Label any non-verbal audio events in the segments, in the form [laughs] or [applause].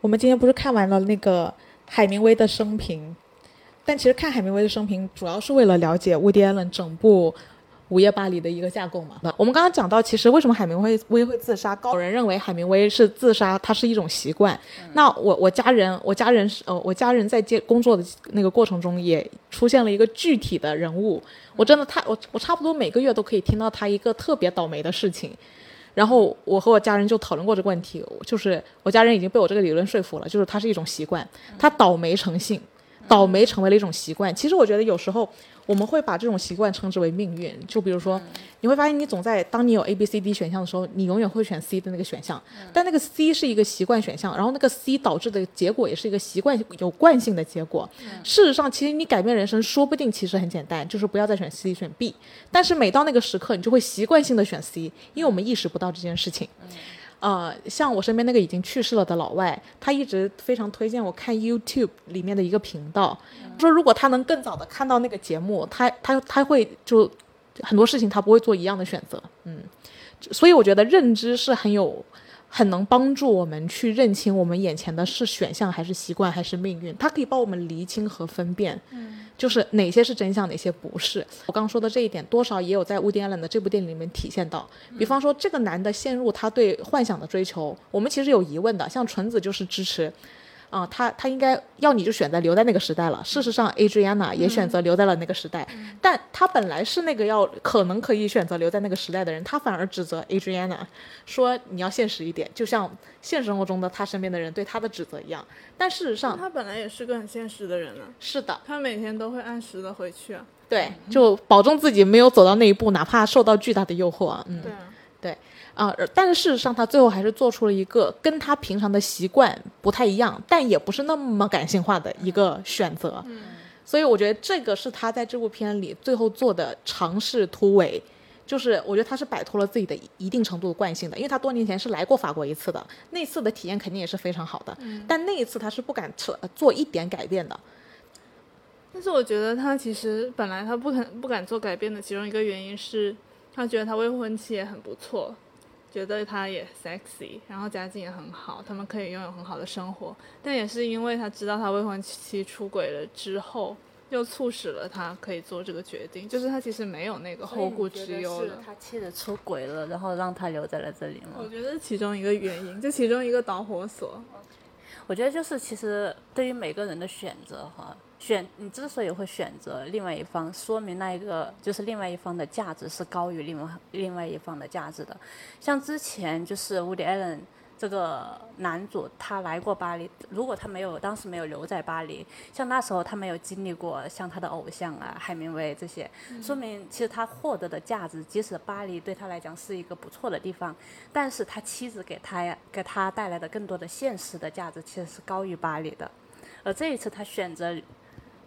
我们今天不是看完了那个海明威的生平，但其实看海明威的生平主要是为了了解 Woody Allen 整部《午夜巴黎》的一个架构嘛。我们刚刚讲到，其实为什么海明威威会自杀？高人认为海明威是自杀，他是一种习惯。那我我家人，我家人是呃，我家人在接工作的那个过程中也出现了一个具体的人物。我真的太我我差不多每个月都可以听到他一个特别倒霉的事情。然后我和我家人就讨论过这个问题，就是我家人已经被我这个理论说服了，就是它是一种习惯，它倒霉成性，倒霉成为了一种习惯。其实我觉得有时候。我们会把这种习惯称之为命运。就比如说，你会发现你总在当你有 A、B、C、D 选项的时候，你永远会选 C 的那个选项。但那个 C 是一个习惯选项，然后那个 C 导致的结果也是一个习惯有惯性的结果。事实上，其实你改变人生，说不定其实很简单，就是不要再选 C，选 B。但是每到那个时刻，你就会习惯性的选 C，因为我们意识不到这件事情。呃，像我身边那个已经去世了的老外，他一直非常推荐我看 YouTube 里面的一个频道，说如果他能更早的看到那个节目，他他他会就很多事情他不会做一样的选择，嗯，所以我觉得认知是很有。很能帮助我们去认清我们眼前的是选项还是习惯还是命运，它可以帮我们厘清和分辨，嗯，就是哪些是真相，哪些不是。我刚刚说的这一点，多少也有在乌迪·安伦的这部电影里面体现到。比方说，这个男的陷入他对幻想的追求，我们其实有疑问的，像纯子就是支持。啊，他他应该要你就选择留在那个时代了。事实上，Adriana 也选择留在了那个时代，但他本来是那个要可能可以选择留在那个时代的人，他反而指责 Adriana，说你要现实一点，就像现实生活中的他身边的人对他的指责一样。但事实上，他本来也是个很现实的人呢。是的，他每天都会按时的回去啊。对，就保证自己没有走到那一步，哪怕受到巨大的诱惑啊。嗯，对。啊，但是事实上，他最后还是做出了一个跟他平常的习惯不太一样，但也不是那么感性化的一个选择。嗯，所以我觉得这个是他在这部片里最后做的尝试突围，就是我觉得他是摆脱了自己的一定程度的惯性的，因为他多年前是来过法国一次的，那次的体验肯定也是非常好的。嗯，但那一次他是不敢做做一点改变的。但是我觉得他其实本来他不肯不敢做改变的其中一个原因是，他觉得他未婚妻也很不错。觉得他也 sexy，然后家境也很好，他们可以拥有很好的生活。但也是因为他知道他未婚妻出轨了之后，又促使了他可以做这个决定。就是他其实没有那个后顾之忧了。他妻子出轨了，然后让他留在了这里吗？我觉得其中一个原因，这其中一个导火索。我觉得就是其实对于每个人的选择哈。选你之所以会选择另外一方，说明那一个就是另外一方的价值是高于另外另外一方的价值的。像之前就是 Woody Allen 这个男主，他来过巴黎，如果他没有当时没有留在巴黎，像那时候他没有经历过像他的偶像啊海明威这些，说明其实他获得的价值，即使巴黎对他来讲是一个不错的地方，但是他妻子给他呀给他带来的更多的现实的价值其实是高于巴黎的，而这一次他选择。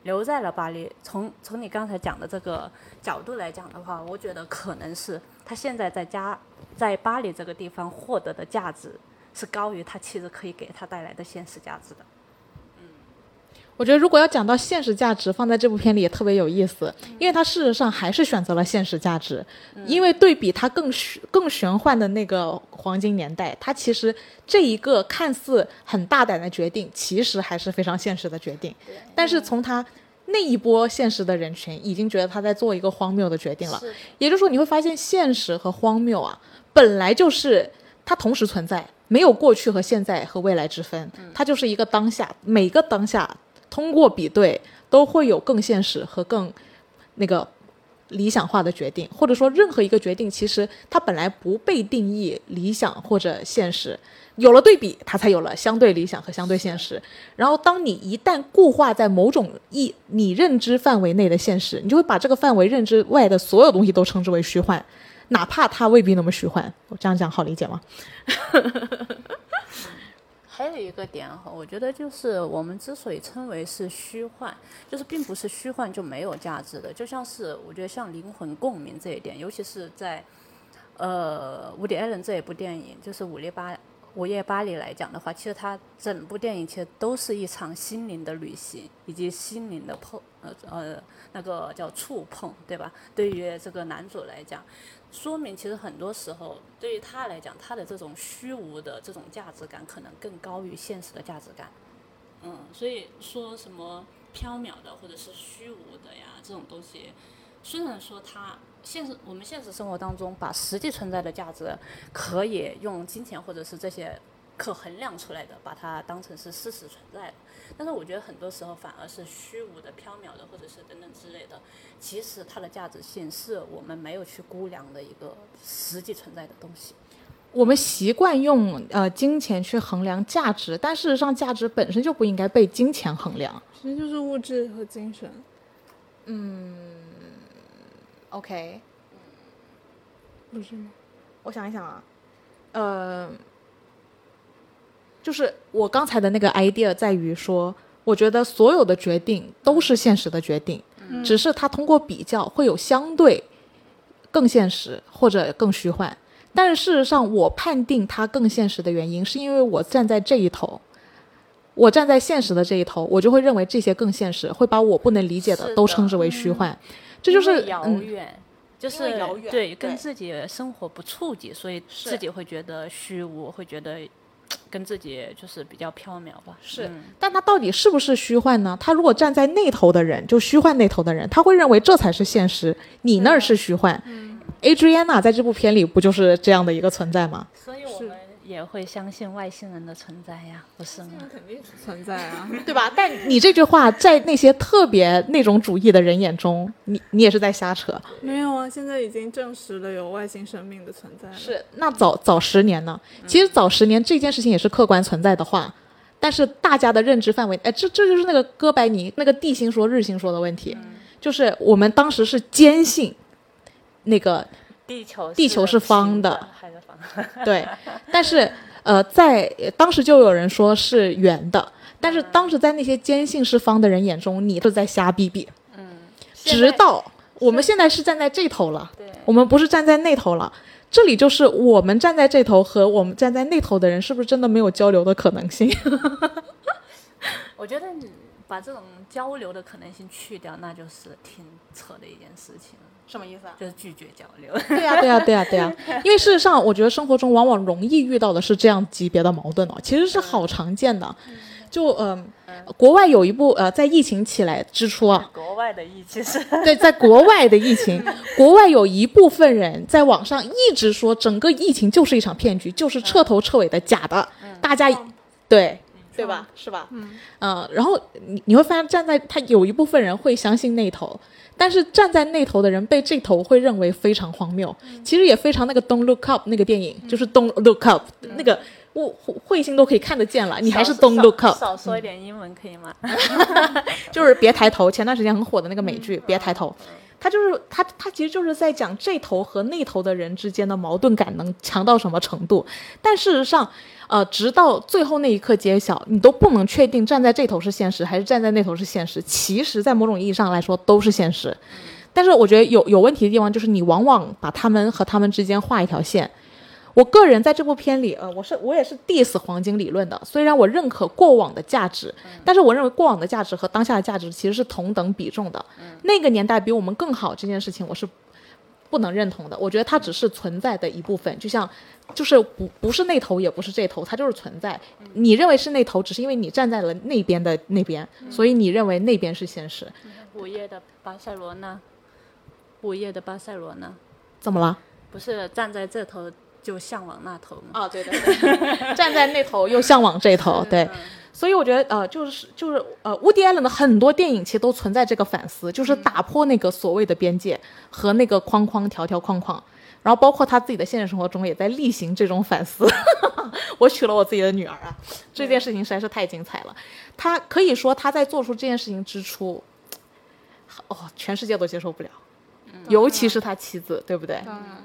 留在了巴黎。从从你刚才讲的这个角度来讲的话，我觉得可能是他现在在家在巴黎这个地方获得的价值是高于他妻子可以给他带来的现实价值的。我觉得如果要讲到现实价值，放在这部片里也特别有意思，因为他事实上还是选择了现实价值，因为对比他更玄更玄幻的那个黄金年代，他其实这一个看似很大胆的决定，其实还是非常现实的决定。但是从他那一波现实的人群，已经觉得他在做一个荒谬的决定了。也就是说，你会发现现实和荒谬啊，本来就是它同时存在，没有过去和现在和未来之分，它就是一个当下，每个当下。通过比对，都会有更现实和更那个理想化的决定，或者说任何一个决定，其实它本来不被定义理想或者现实，有了对比，它才有了相对理想和相对现实。然后，当你一旦固化在某种意你认知范围内的现实，你就会把这个范围认知外的所有东西都称之为虚幻，哪怕它未必那么虚幻。我这样讲好理解吗？[laughs] [laughs] [laughs] 还有一个点哈，我觉得就是我们之所以称为是虚幻，就是并不是虚幻就没有价值的。就像是我觉得像灵魂共鸣这一点，尤其是在呃《伍迪·艾伦》这一部电影，就是《午夜巴午夜巴黎来讲的话，其实它整部电影其实都是一场心灵的旅行，以及心灵的碰呃呃那个叫触碰，对吧？对于这个男主来讲，说明其实很多时候对于他来讲，他的这种虚无的这种价值感可能更高于现实的价值感。嗯，所以说什么缥缈的或者是虚无的呀这种东西，虽然说它现实我们现实生活当中把实际存在的价值可以用金钱或者是这些可衡量出来的，把它当成是事实存在的，但是我觉得很多时候反而是虚无的、缥缈的或者是等等之类的，其实它的价值性是我们没有去估量的一个实际存在的东西。我们习惯用呃金钱去衡量价值，但事实上价值本身就不应该被金钱衡量。其实就是物质和精神。嗯 OK，不是吗？我想一想啊，呃，就是我刚才的那个 idea 在于说，我觉得所有的决定都是现实的决定，嗯只是它通过比较会有相对更现实或者更虚幻。但是事实上，我判定它更现实的原因，是因为我站在这一头，我站在现实的这一头，我就会认为这些更现实，会把我不能理解的的都称之为虚幻。这就是遥嗯，远，就是遥远对，跟自己生活不触及，所以自己会觉得虚无，会觉得跟自己就是比较缥缈吧。是嗯但他到底是不是虚幻呢？他如果站在那头的人，就虚幻那头的人，他会认为这才是现实，你那儿是虚幻。Adriana 在这部片里不就是这样的一个存在吗？所以我是们也会相信外星人的存在呀，不是吗？那肯定是存在啊。[laughs] 对吧？但你这句话在那些特别那种主义的人眼中，你你也是在瞎扯。没有啊，现在已经证实了有外星生命的存在了。是，那早早十年呢？其实早十年这件事情也是客观存在的话，但是大家的认知范围，哎，这这就是那个哥白尼那个地心说日心说的问题，就是我们当时是坚信那个地球地球是方的还是方？[laughs] 对，但是呃，在当时就有人说是圆的，但是当时在那些坚信是方的人眼中，你是在瞎逼逼。嗯直到我们现在是站在这头了，对我们不是站在那头了。这里就是我们站在这头和我们站在那头的人，是不是真的没有交流的可能性？[laughs] [laughs] 我觉得你把这种交流的可能性去掉，那就是挺扯的一件事情了，什么意思啊？就是拒绝交流。对呀、对呀、对呀、对呀、[laughs] 因为事实上，我觉得生活中往往容易遇到的是这样级别的矛盾哦，其实是好常见的。就嗯、国外有一部呃，在疫情起来之初啊，国外的疫情是。[laughs] 对，在国外的疫情，[laughs] 国外有一部分人在网上一直说整个疫情就是一场骗局，就是彻头彻尾的假的，大家对对吧？是吧？嗯。然后你你会发现，站在他有一部分人会相信那头，但是站在那头的人被这头会认为非常荒谬，其实也非常那个《Don't Look Up》那个电影，就是 Don't Look Up 那个。我彗星都可以看得见了，你还是 Don't Look Up，少说一点英文可以吗？[laughs] 就是别抬头，前段时间很火的那个美剧《别抬头》，他就是他他其实就是在讲这头和那头的人之间的矛盾感能强到什么程度。但事实上，呃，直到最后那一刻揭晓，你都不能确定站在这头是现实还是站在那头是现实。其实，在某种意义上来说都是现实。但是我觉得有有问题的地方就是你往往把他们和他们之间画一条线。我个人在这部片里，呃，我是我也是 diss 黄金理论的。虽然我认可过往的价值，但是我认为过往的价值和当下的价值其实是同等比重的。那个年代比我们更好这件事情，我是不能认同的。我觉得它只是存在的一部分，就像就是不不是那头，也不是这头，它就是存在。你认为是那头，只是因为你站在了那边的那边，所以你认为那边是现实。午夜的巴塞罗那，午夜的巴塞罗那，怎么了？不是站在这头就向往那头嘛？啊，对对对，[laughs] 站在那头又向往这头，对。所以我觉得，呃，就是就是，呃，乌迪艾伦的很多电影其实都存在这个反思，就是打破那个所谓的边界和那个框框条条框框，然后包括他自己的现实生活中也在例行这种反思。[laughs] 我娶了我自己的女儿啊，这件事情实在是太精彩了。他可以说他在做出这件事情之初，哦，全世界都接受不了，尤其是他妻子，对不对？当然，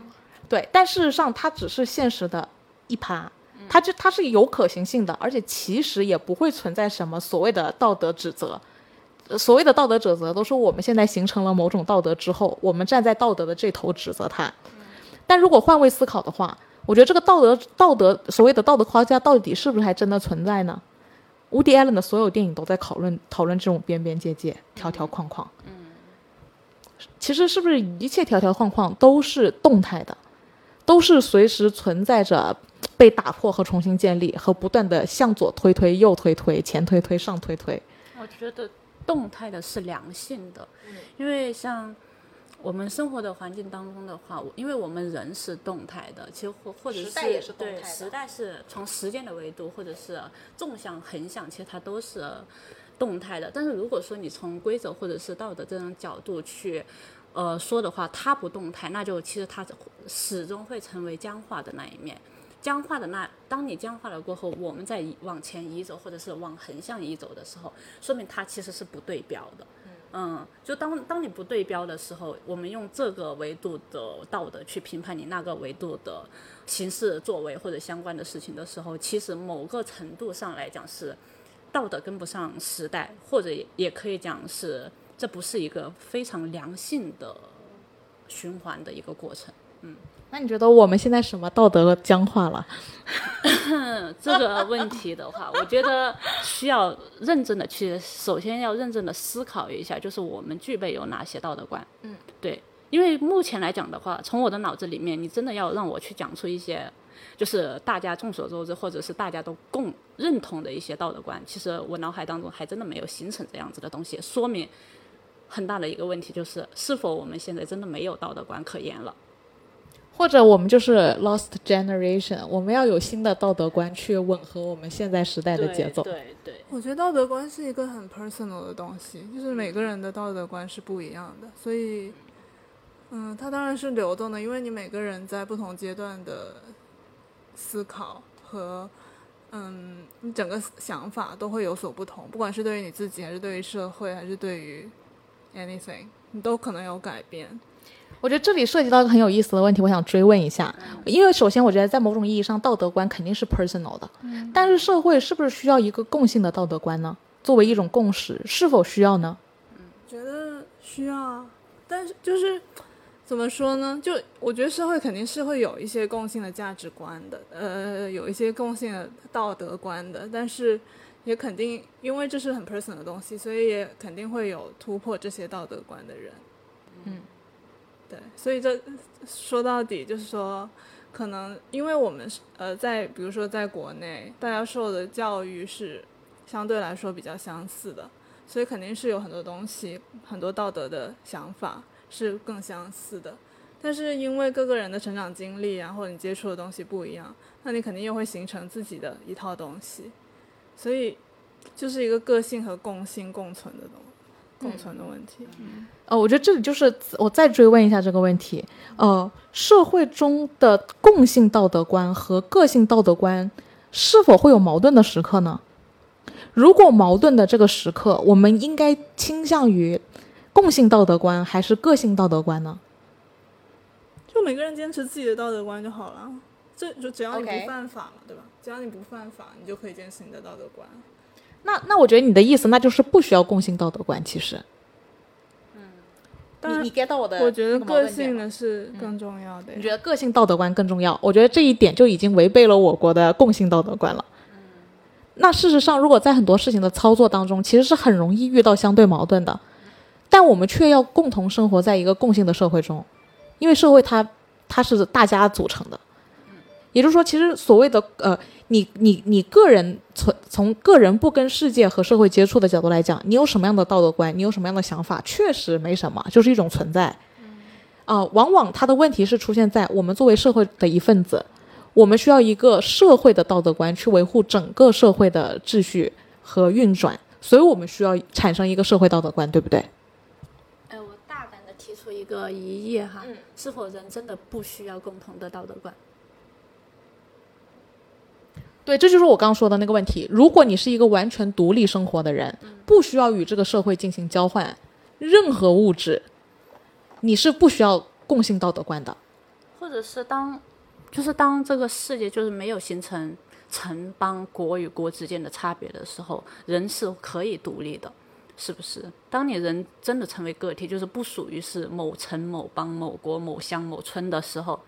对，但事实上它只是现实的一趴，它就它是有可行性的，而且其实也不会存在什么所谓的道德指责。呃所谓的道德指责，都是我们现在形成了某种道德之后，我们站在道德的这头指责他。但如果换位思考的话，我觉得这个道德道德所谓的道德框架到底是不是还真的存在呢？Woody Allen 的所有电影都在讨论讨论这种边边界界、条条框框。嗯，其实是不是一切条条框框都是动态的，都是随时存在着被打破和重新建立，和不断的向左推推、右推推、前推推、上推推。我觉得动态的是良性的，因为像。我们生活的环境当中的话，因为我们人是动态的，其实或或者是对时代是从时间的维度，或者是纵向、横向，其实它都是动态的。但是如果说你从规则或者是道德这种角度去呃说的话，他不动态，那就其实他始终会成为僵化的那一面。僵化的那，当你僵化了过后，我们在往前移走，或者是往横向移走的时候，说明它其实是不对标的。嗯，就当当你不对标的时候，我们用这个维度的道德去评判你那个维度的形式作为或者相关的事情的时候，其实某个程度上来讲是道德跟不上时代，或者也也可以讲是这不是一个非常良性的循环的一个过程。嗯。那你觉得我们现在什么道德僵化了？[laughs] 这个问题的话，我觉得需要认真的去，首先要认真的思考一下，就是我们具备有哪些道德观。嗯，对，因为目前来讲的话，从我的脑子里面，你真的要让我去讲出一些，就是大家众所周知或者是大家都共认同的一些道德观，其实我脑海当中还真的没有形成这样子的东西，说明很大的一个问题就是，是否我们现在真的没有道德观可言了。或者我们就是 lost generation，我们要有新的道德观去吻合我们现在时代的节奏。对对，我觉得道德观是一个很 personal 的东西，就是每个人的道德观是不一样的，所以，嗯，它当然是流动的，因为你每个人在不同阶段的思考和，嗯，你整个想法都会有所不同，不管是对于你自己，还是对于社会，还是对于 anything，你都可能有改变。我觉得这里涉及到一个很有意思的问题，我想追问一下。因为首先，我觉得在某种意义上，道德观肯定是 personal 的。但是社会是不是需要一个共性的道德观呢？作为一种共识，是否需要呢？嗯，觉得需要啊。但是就是怎么说呢？就我觉得社会肯定是会有一些共性的价值观的，呃，有一些共性的道德观的。但是也肯定，因为这是很 personal 的东西，所以也肯定会有突破这些道德观的人。嗯。对，所以这说到底就是说，可能因为我们是呃，在比如说在国内，大家受的教育是相对来说比较相似的，所以肯定是有很多东西，很多道德的想法是更相似的。但是因为各个人的成长经历啊，或者你接触的东西不一样，那你肯定又会形成自己的一套东西，所以就是一个个性和共性共存的东。共存的问题，哦，我觉得这里就是我再追问一下这个问题，呃，社会中的共性道德观和个性道德观是否会有矛盾的时刻呢？如果矛盾的这个时刻，我们应该倾向于共性道德观还是个性道德观呢？就每个人坚持自己的道德观就好了，这就只要你不犯法嘛，对吧？只要你不犯法，你就可以坚持你的道德观。那那我觉得你的意思，那就是不需要共性道德观。其实，嗯，你你 get 到我的？我觉得个性的是更重要的。你觉得个性道德观更重要？我觉得这一点就已经违背了我国的共性道德观了。嗯，那事实上，如果在很多事情的操作当中，其实是很容易遇到相对矛盾的，但我们却要共同生活在一个共性的社会中，因为社会它它是大家组成的。也就是说，其实所谓的呃。你你你个人从从个人不跟世界和社会接触的角度来讲，你有什么样的道德观，你有什么样的想法，确实没什么，就是一种存在。啊，往往它的问题是出现在我们作为社会的一份子，我们需要一个社会的道德观去维护整个社会的秩序和运转，所以我们需要产生一个社会道德观，对不对？哎，我大胆的提出一个疑义哈，是否人真的不需要共同的道德观？对，这就是我刚刚说的那个问题。如果你是一个完全独立生活的人，不需要与这个社会进行交换任何物质，你是不需要共性道德观的。或者是当，就是当这个世界就是没有形成城邦国与国之间的差别的时候，人是可以独立的。是不是？当你人真的成为个体，就是不属于是某城、某邦、某国、某乡、某村的时候，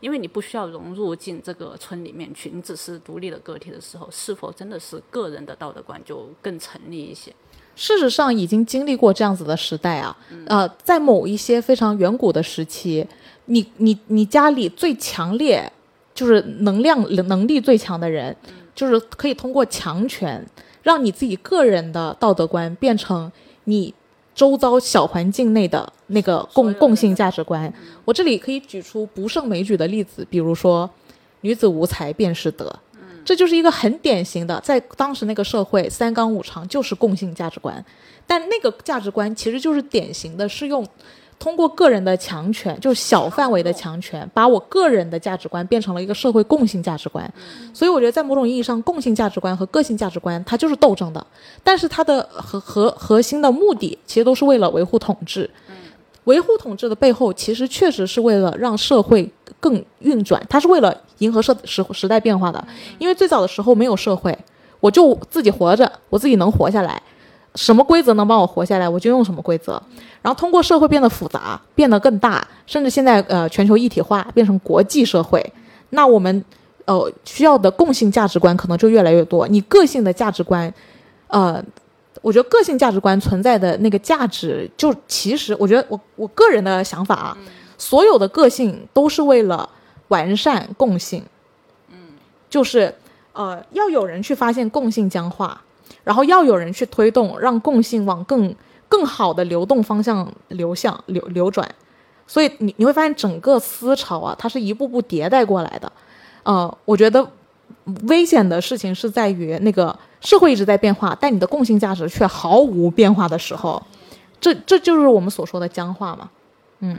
因为你不需要融入进这个村里面去，你只是独立的个体的时候，是否真的是个人的道德观就更成立一些？事实上，已经经历过这样子的时代啊。呃，在某一些非常远古的时期，你你你家里最强烈，就是能量能力最强的人，就是可以通过强权。让你自己个人的道德观变成你周遭小环境内的那个共共性价值观。我这里可以举出不胜枚举的例子，比如说“女子无才便是德”，这就是一个很典型的，在当时那个社会三纲五常就是共性价值观，但那个价值观其实就是典型的是用。通过个人的强权，就是小范围的强权，把我个人的价值观变成了一个社会共性价值观。所以我觉得，在某种意义上，共性价值观和个性价值观它就是斗争的，但是它的核核核心的目的其实都是为了维护统治。维护统治的背后，其实确实是为了让社会更运转，它是为了迎合社时时代变化的。因为最早的时候没有社会，我就自己活着，我自己能活下来。什么规则能帮我活下来，我就用什么规则。然后通过社会变得复杂，变得更大，甚至现在呃全球一体化变成国际社会，那我们呃需要的共性价值观可能就越来越多。你个性的价值观，呃，我觉得个性价值观存在的那个价值，就其实我觉得我我个人的想法啊，所有的个性都是为了完善共性，嗯，就是呃要有人去发现共性僵化。然后要有人去推动，让共性往更更好的流动方向流向流流转，所以你你会发现整个思潮啊，它是一步步迭代过来的。呃，我觉得危险的事情是在于那个社会一直在变化，但你的共性价值却毫无变化的时候，这这就是我们所说的僵化嘛。嗯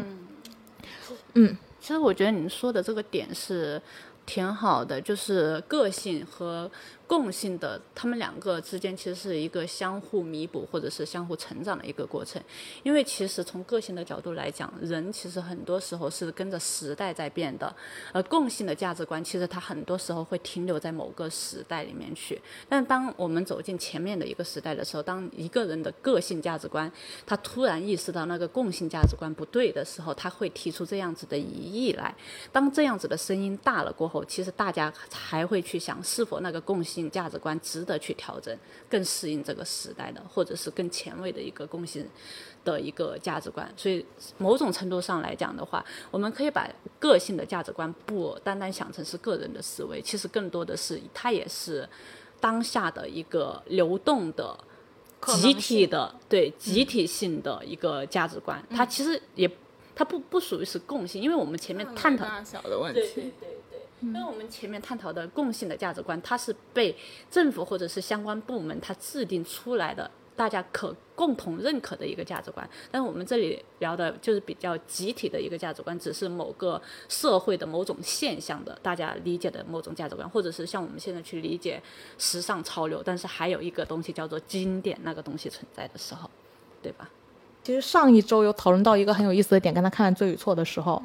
嗯，其实我觉得你说的这个点是挺好的，就是个性和。共性的，他们两个之间其实是一个相互弥补或者是相互成长的一个过程。因为其实从个性的角度来讲，人其实很多时候是跟着时代在变的，而共性的价值观其实它很多时候会停留在某个时代里面去。但当我们走进前面的一个时代的时候，当一个人的个性价值观他突然意识到那个共性价值观不对的时候，他会提出这样子的疑义来。当这样子的声音大了过后，其实大家还会去想是否那个共性。性价值观值得去调整，更适应这个时代的，或者是更前卫的一个共性的一个价值观。所以，某种程度上来讲的话，我们可以把个性的价值观不单单想成是个人的思维，其实更多的是它也是当下的一个流动的、集体的对集体性的一个价值观。它其实也它不不属于是共性，因为我们前面探讨大小的问题。因为我们前面探讨的共性的价值观，它是被政府或者是相关部门它制定出来的，大家可共同认可的一个价值观。但是我们这里聊的就是比较集体的一个价值观，只是某个社会的某种现象的大家理解的某种价值观，或者是像我们现在去理解时尚潮流，但是还有一个东西叫做经典那个东西存在的时候，对吧？其实上一周有讨论到一个很有意思的点，跟他看《罪与错》的时候，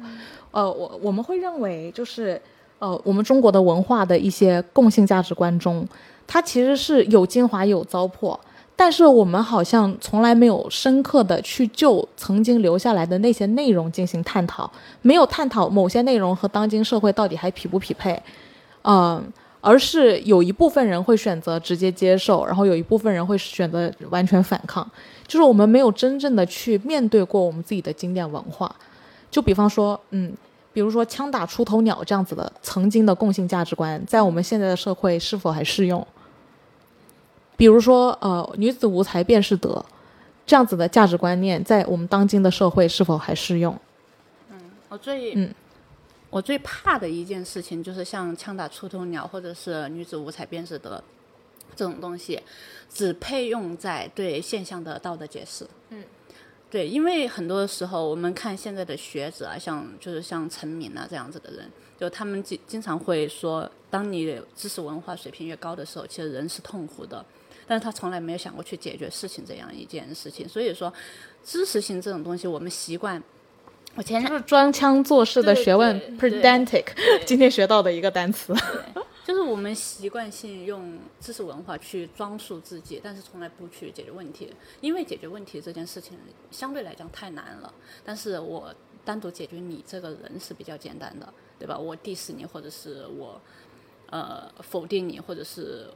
呃，我我们会认为就是。呃，我们中国的文化的一些共性价值观中，它其实是有精华有糟粕，但是我们好像从来没有深刻的去就曾经留下来的那些内容进行探讨，没有探讨某些内容和当今社会到底还匹不匹配，嗯，而是有一部分人会选择直接接受，然后有一部分人会选择完全反抗，就是我们没有真正的去面对过我们自己的经典文化，就比方说，嗯。比如说“枪打出头鸟”这样子的曾经的共性价值观，在我们现在的社会是否还适用？比如说，呃，“女子无才便是德”这样子的价值观念，在我们当今的社会是否还适用？嗯，我最嗯，我最怕的一件事情就是像“枪打出头鸟”或者是“女子无才便是德”这种东西，只配用在对现象的道德解释。嗯。对，因为很多时候我们看现在的学者啊，像就是像陈敏啊这样子的人，就他们经经常会说，当你知识文化水平越高的时候，其实人是痛苦的，但是他从来没有想过去解决事情这样一件事情。所以说，知识性这种东西，我们习惯，我前就是装腔作势的学问，pedantic，今天学到的一个单词。就是我们习惯性用知识文化去装束自己，但是从来不去解决问题，因为解决问题这件事情相对来讲太难了。但是我单独解决你这个人是比较简单的，对吧？我 diss 你，或者是我呃否定你，或者是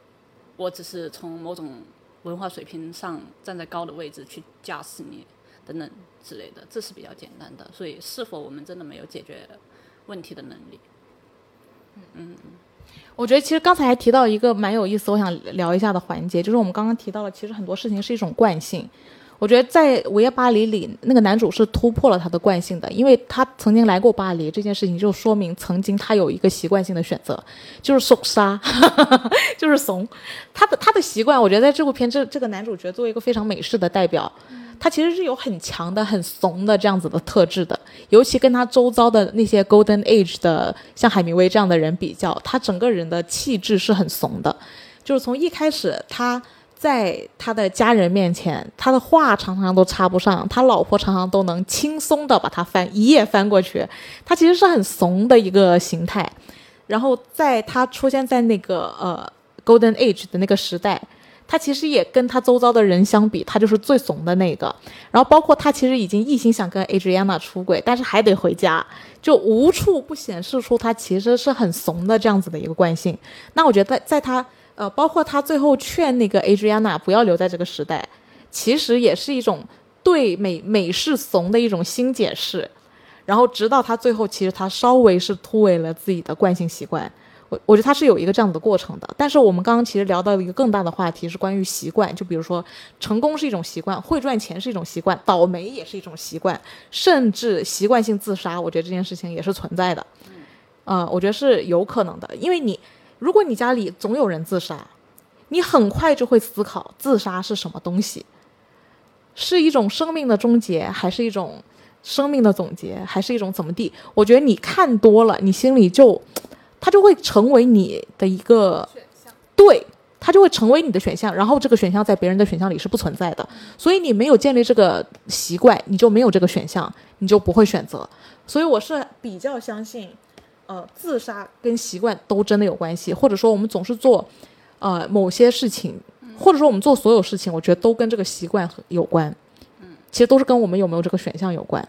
我只是从某种文化水平上站在高的位置去驾驶你等等之类的，这是比较简单的。所以，是否我们真的没有解决问题的能力？嗯。我觉得其实刚才还提到一个蛮有意思，我想聊一下的环节，就是我们刚刚提到了，其实很多事情是一种惯性。我觉得在《午夜巴黎》里，那个男主是突破了他的惯性的，因为他曾经来过巴黎，这件事情就说明曾经他有一个习惯性的选择，就是怂杀，[laughs] 就是怂。他的他的习惯，我觉得在这部片这这个男主角作为一个非常美式的代表。他其实是有很强的、很怂的这样子的特质的，尤其跟他周遭的那些 Golden Age 的，像海明威这样的人比较，他整个人的气质是很怂的。就是从一开始，他在他的家人面前，他的话常常都插不上，他老婆常常都能轻松的把他翻一页翻过去，他其实是很怂的一个形态。然后在他出现在那个呃 Golden Age 的那个时代。他其实也跟他周遭的人相比，他就是最怂的那个。然后包括他其实已经一心想跟 Adriana 出轨，但是还得回家，就无处不显示出他其实是很怂的这样子的一个惯性。那我觉得在在他呃，包括他最后劝那个 Adriana 不要留在这个时代，其实也是一种对美美式怂的一种新解释。然后直到他最后，其实他稍微是突围了自己的惯性习惯。我我觉得它是有一个这样子的过程的，但是我们刚刚其实聊到一个更大的话题，是关于习惯。就比如说，成功是一种习惯，会赚钱是一种习惯，倒霉也是一种习惯，甚至习惯性自杀，我觉得这件事情也是存在的。嗯，我觉得是有可能的，因为你如果你家里总有人自杀，你很快就会思考自杀是什么东西，是一种生命的终结，还是一种生命的总结，还是一种怎么地？我觉得你看多了，你心里就。它就会成为你的一个选项，对，它就会成为你的选项。然后这个选项在别人的选项里是不存在的，所以你没有建立这个习惯，你就没有这个选项，你就不会选择。所以我是比较相信，呃，自杀跟习惯都真的有关系，或者说我们总是做，呃，某些事情，或者说我们做所有事情，我觉得都跟这个习惯有关。嗯，其实都是跟我们有没有这个选项有关。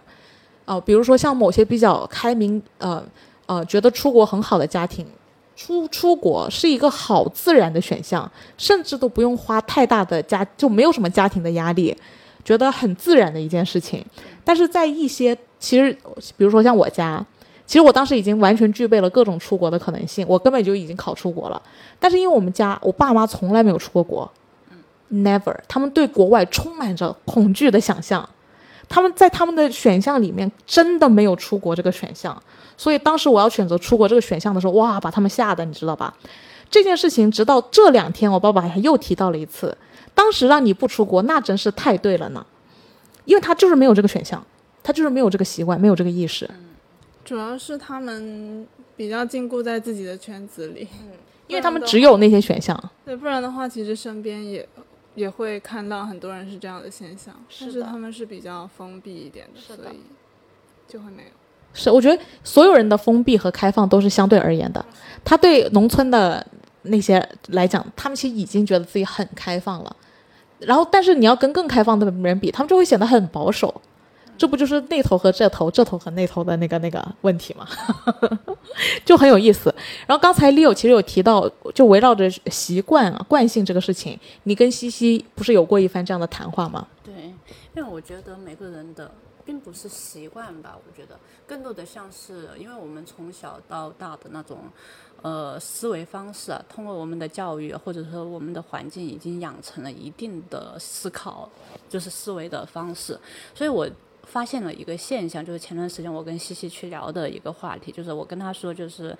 哦，比如说像某些比较开明，呃。呃，觉得出国很好的家庭，出出国是一个好自然的选项，甚至都不用花太大的家，就没有什么家庭的压力，觉得很自然的一件事情。但是在一些其实，比如说像我家，其实我当时已经完全具备了各种出国的可能性，我根本就已经考出国了。但是因为我们家我爸妈从来没有出过国，never，他们对国外充满着恐惧的想象，他们在他们的选项里面真的没有出国这个选项。所以当时我要选择出国这个选项的时候，哇，把他们吓得，你知道吧？这件事情直到这两天，我爸爸还又提到了一次。当时让你不出国，那真是太对了呢，因为他就是没有这个选项，他就是没有这个习惯，没有这个意识。主要是他们比较禁锢在自己的圈子里，嗯，因为他们只有那些选项。对，不然的话，其实身边也也会看到很多人是这样的现象，但是他们是比较封闭一点的，所以就会没有。是，我觉得所有人的封闭和开放都是相对而言的。他对农村的那些来讲，他们其实已经觉得自己很开放了。然后，但是你要跟更开放的人比，他们就会显得很保守。这不就是那头和这头，这头和那头的那个那个问题吗？就很有意思。然后刚才 Leo 其实有提到，就围绕着习惯啊、惯性这个事情，你跟西西不是有过一番这样的谈话吗？对，因为我觉得每个人的。并不是习惯吧，我觉得更多的像是，因为我们从小到大的那种，呃，思维方式啊，通过我们的教育或者说我们的环境，已经养成了一定的思考，就是思维的方式。所以我发现了一个现象，就是前段时间我跟西西去聊的一个话题，就是我跟他说，就是，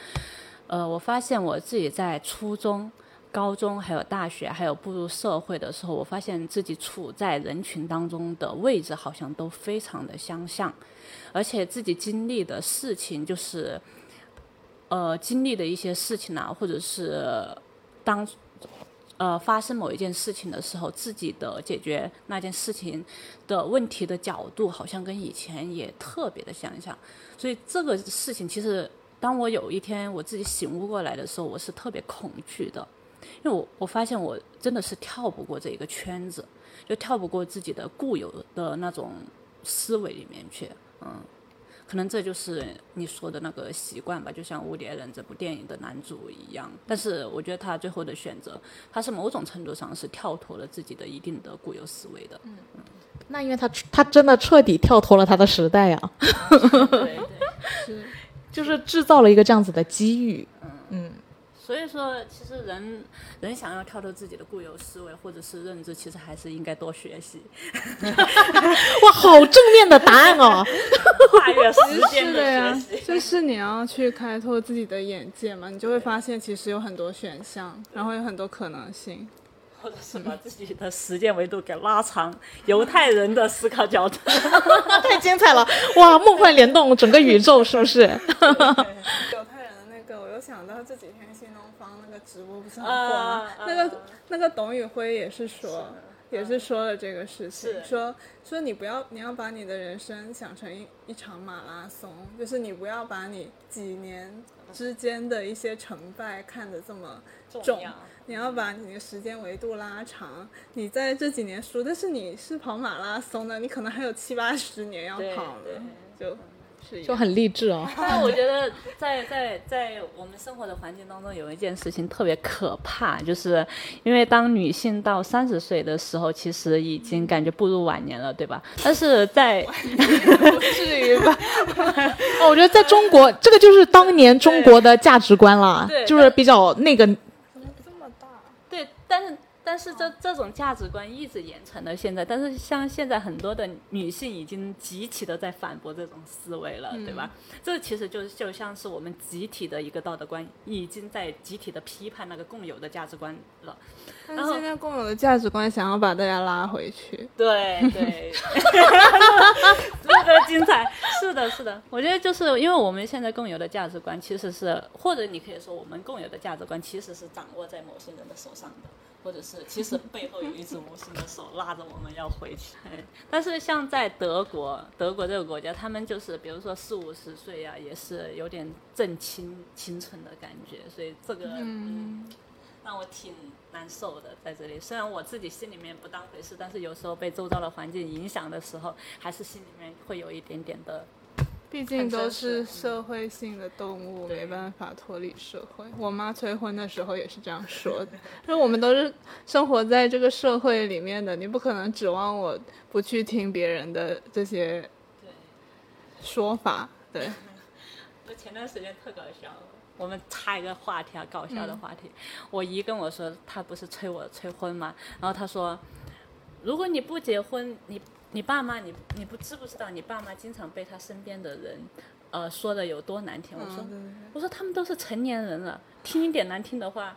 呃，我发现我自己在初中。高中还有大学，还有步入社会的时候，我发现自己处在人群当中的位置好像都非常的相像，而且自己经历的事情，就是，呃，经历的一些事情啊，或者是当，呃，发生某一件事情的时候，自己的解决那件事情的问题的角度，好像跟以前也特别的相像，所以这个事情其实。当我有一天我自己醒悟过来的时候，我是特别恐惧的，因为我我发现我真的是跳不过这一个圈子，就跳不过自己的固有的那种思维里面去，嗯。可能这就是你说的那个习惯吧，就像《无蝶人》这部电影的男主一样。但是我觉得他最后的选择，他是某种程度上是跳脱了自己的一定的固有思维的。嗯嗯，那因为他他真的彻底跳脱了他的时代呀。[laughs] 对对，是，[laughs] 就是制造了一个这样子的机遇。所以说，其实人人想要跳脱自己的固有思维或者是认知，其实还是应该多学习。[laughs] 哇，好正面的答案哦！跨越时间的呀学习，就是你要去开拓自己的眼界嘛，你就会发现其实有很多选项，然后有很多可能性。或者是把自己的时间维度给拉长，犹太人的思考角度，[laughs] 太精彩了！哇，梦幻联动整个宇宙，是不是？[laughs] 犹太人的那个，我又想到这几天新东方那个直播不是很火吗？那个那个董宇辉也是说，也是说了这个事情，说说你不要，你要把你的人生想成一一场马拉松，就是你不要把你几年之间的一些成败看得这么重。你要把你的时间维度拉长，你在这几年输，但是你是跑马拉松的，你可能还有七八十年要跑的，就就很励志哦。[laughs] 但我觉得在在在我们生活的环境当中，有一件事情特别可怕，就是因为当女性到三十岁的时候，其实已经感觉步入晚年了，对吧？但是在 [laughs] 不至于吧？哦，我觉得在中国，这个就是当年中国的价值观了，就是比较那个。对但是，但是这这种价值观一直延承到现在。但是，像现在很多的女性已经极其的在反驳这种思维了，对吧？这其实就就像是我们集体的一个道德观，已经在集体的批判那个共有的价值观了。但是现在共有的价值观想要把大家拉回去，对对，特别 [laughs] 精彩。是的，是的，我觉得就是因为我们现在共有的价值观，其实是或者你可以说我们共有的价值观其实是掌握在某些人的手上的。或者是，其实背后有一只无形的手拉着我们要回去。[laughs] 但是像在德国，德国这个国家，他们就是比如说四五十岁呀，也是有点正青青春的感觉，所以这个嗯，让我挺难受的。在这里，虽然我自己心里面不当回事，但是有时候被周遭的环境影响的时候，还是心里面会有一点点的。毕竟都是社会性的动物，没办法脱离社会。我妈催婚的时候也是这样说的，因 [laughs] 为我们都是生活在这个社会里面的，你不可能指望我不去听别人的这些说法。对，[laughs] 我前段时间特搞笑，我们插一个话题啊，搞笑的话题。我姨跟我说，她不是催我催婚嘛，然后她说，如果你不结婚，你。你爸妈，你你不知不知道？你爸妈经常被他身边的人，呃，说的有多难听。我说，我说他们都是成年人了，听一点难听的话，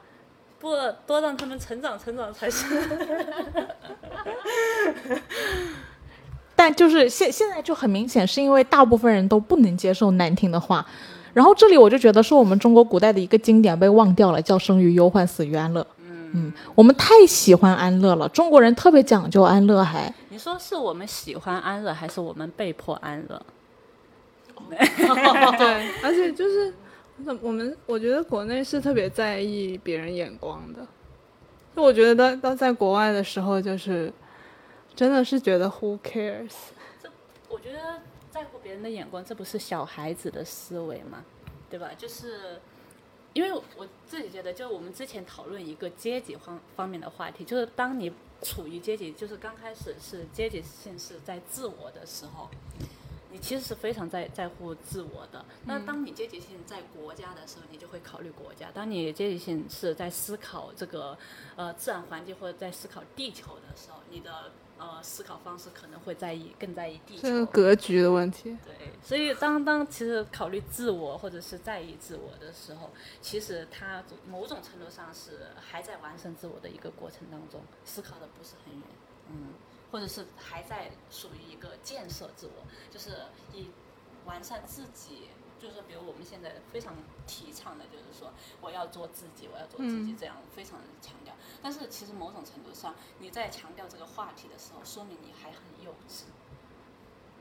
不多让他们成长成长才是。[laughs] 但就是现现在就很明显，是因为大部分人都不能接受难听的话。然后这里我就觉得是我们中国古代的一个经典被忘掉了，叫“生于忧患，死于安乐”。嗯，我们太喜欢安乐了，中国人特别讲究安乐，还你说是我们喜欢安乐，还是我们被迫安乐？[laughs] 对，而且就是，我们我觉得国内是特别在意别人眼光的，就我觉得到到在国外的时候，就是真的是觉得 who cares？这我觉得在乎别人的眼光，这不是小孩子的思维吗？对吧？就是。因为我自己觉得，就我们之前讨论一个阶级方方面的话题，就是当你处于阶级，就是刚开始是阶级性是在自我的时候，你其实是非常在在乎自我的。那当你阶级性在国家的时候，你就会考虑国家；当你阶级性是在思考这个呃自然环境或者在思考地球的时候，你的。呃，思考方式可能会在意更在意地球，这个格局的问题。对，所以当当其实考虑自我或者是在意自我的时候，其实他某种程度上是还在完善自我的一个过程当中，思考的不是很远，嗯，或者是还在属于一个建设自我，就是以完善自己。就是说，比如我们现在非常提倡的，就是说我要做自己，我要做自己，这样非常强调。但是其实某种程度上，你在强调这个话题的时候，说明你还很幼稚。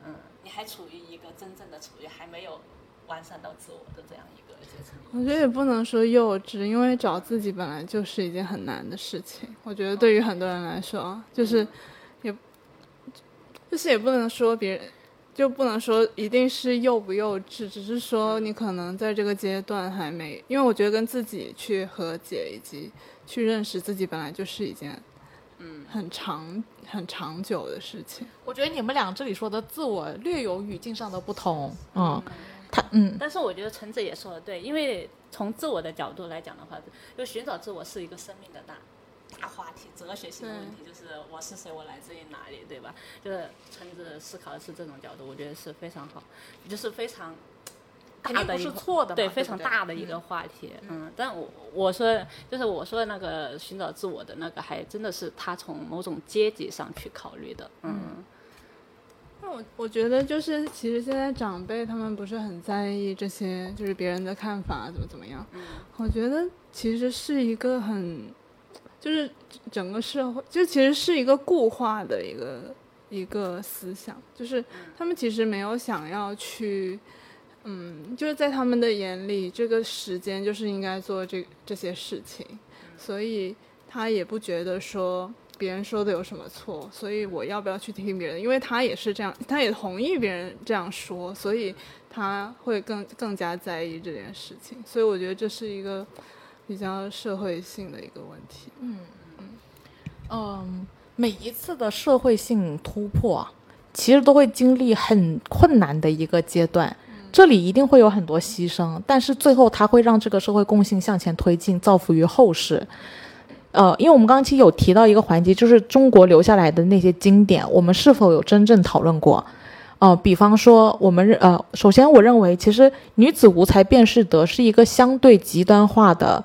嗯，你还处于一个真正的处于还没有完善到自我的这样一个阶层。我觉得也不能说幼稚，因为找自己本来就是一件很难的事情。我觉得对于很多人来说，就是也就是也不能说别人。就不能说一定是幼不幼稚，只是说你可能在这个阶段还没，因为我觉得跟自己去和解以及去认识自己本来就是一件，嗯，很长很长久的事情。我觉得你们俩这里说的自我略有语境上的不同，嗯，他嗯，但是我觉得橙子也说的对，因为从自我的角度来讲的话，就寻找自我是一个生命的大。大话题，哲学性的问题就是我是谁，我来自于哪里，对吧？就是村子思考的是这种角度，我觉得是非常好，就是非常大的一个对非常大的一个话题。嗯，但我我说就是我说的那个寻找自我的那个，还真的是他从某种阶级上去考虑的。嗯，那我我觉得就是其实现在长辈他们不是很在意这些，就是别人的看法怎么怎么样。嗯，我觉得其实是一个很。就是整个社会，就其实是一个固化的一个一个思想，就是他们其实没有想要去，嗯，就是在他们的眼里，这个时间就是应该做这这些事情，所以他也不觉得说别人说的有什么错，所以我要不要去听别人？因为他也是这样，他也同意别人这样说，所以他会更更加在意这件事情，所以我觉得这是一个。比较社会性的一个问题。嗯嗯嗯，每一次的社会性突破，其实都会经历很困难的一个阶段。这里一定会有很多牺牲，但是最后它会让这个社会共性向前推进，造福于后世。呃，因为我们刚期有提到一个环节，就是中国留下来的那些经典，我们是否有真正讨论过？呃，比方说，我们认呃，首先我认为，其实女子无才便是德是一个相对极端化的。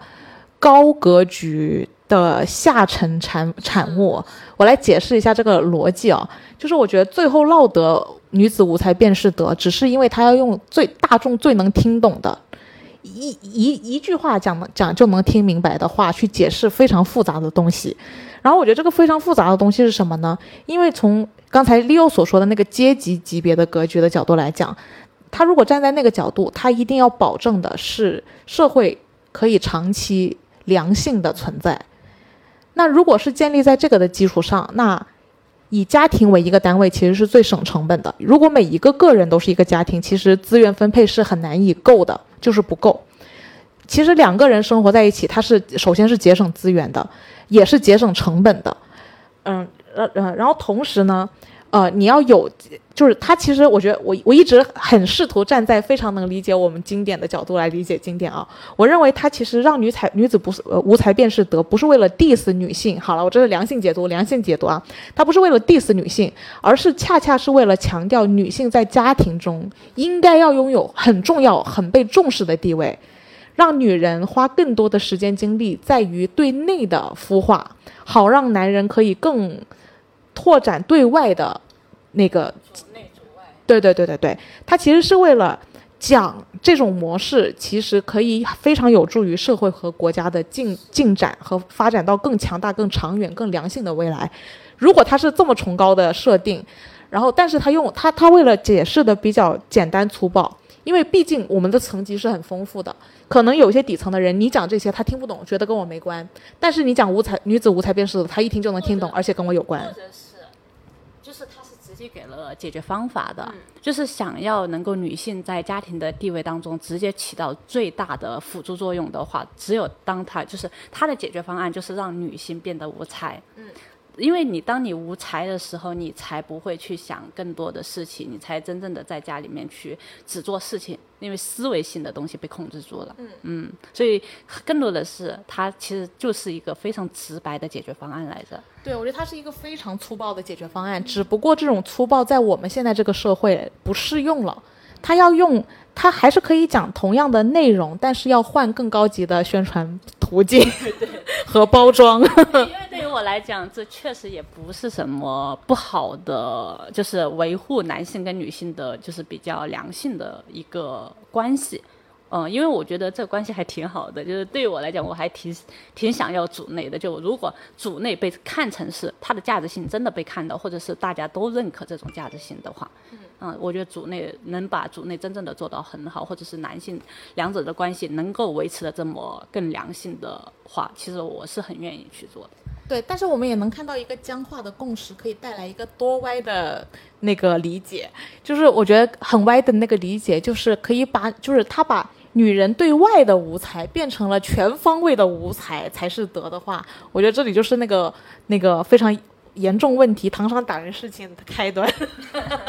高格局的下沉产产物，我来解释一下这个逻辑啊，就是我觉得最后落得女子无才便是德，只是因为他要用最大众最能听懂的一一一句话讲讲就能听明白的话去解释非常复杂的东西。然后我觉得这个非常复杂的东西是什么呢？因为从刚才 Leo 所说的那个阶级级别的格局的角度来讲，他如果站在那个角度，他一定要保证的是社会可以长期。良性的存在，那如果是建立在这个的基础上，那以家庭为一个单位，其实是最省成本的。如果每一个个人都是一个家庭，其实资源分配是很难以够的，就是不够。其实两个人生活在一起，它是首先是节省资源的，也是节省成本的。嗯呃呃，然后同时呢。呃，你要有，就是他其实，我觉得我我一直很试图站在非常能理解我们经典的角度来理解经典啊。我认为他其实让女才女子不是呃无才便是德，不是为了 diss 女性。好了，我这是良性解读，良性解读啊，他不是为了 diss 女性，而是恰恰是为了强调女性在家庭中应该要拥有很重要、很被重视的地位，让女人花更多的时间精力在于对内的孵化，好让男人可以更拓展对外的。那个，对对对对对，它其实是为了讲这种模式，其实可以非常有助于社会和国家的进进展和发展到更强大、更长远、更良性的未来。如果它是这么崇高的设定，然后，但是他用他他为了解释的比较简单粗暴，因为毕竟我们的层级是很丰富的，可能有些底层的人，你讲这些他听不懂，觉得跟我没关；但是你讲无才女子无才便是他一听就能听懂，而且跟我有关。直接给了解决方法的，就是想要能够女性在家庭的地位当中直接起到最大的辅助作用的话，只有当她就是她的解决方案就是让女性变得无才。嗯。因为你当你无才的时候，你才不会去想更多的事情，你才真正的在家里面去只做事情，因为思维性的东西被控制住了。嗯嗯，所以更多的是它其实就是一个非常直白的解决方案来着。对，我觉得它是一个非常粗暴的解决方案，只不过这种粗暴在我们现在这个社会不适用了，他要用。他还是可以讲同样的内容，但是要换更高级的宣传途径 [laughs] 和包装。[laughs] 因为对于我来讲，这确实也不是什么不好的，就是维护男性跟女性的，就是比较良性的一个关系。嗯，因为我觉得这关系还挺好的，就是对于我来讲，我还挺挺想要组内的。就如果组内被看成是它的价值性真的被看到，或者是大家都认可这种价值性的话，嗯，我觉得组内能把组内真正的做到很好，或者是男性两者的关系能够维持的这么更良性的话，其实我是很愿意去做的。对，但是我们也能看到一个僵化的共识，可以带来一个多歪的那个理解。就是我觉得很歪的那个理解，就是可以把，就是他把女人对外的无才变成了全方位的无才才是德的话，我觉得这里就是那个那个非常严重问题，唐山打人事件的开端。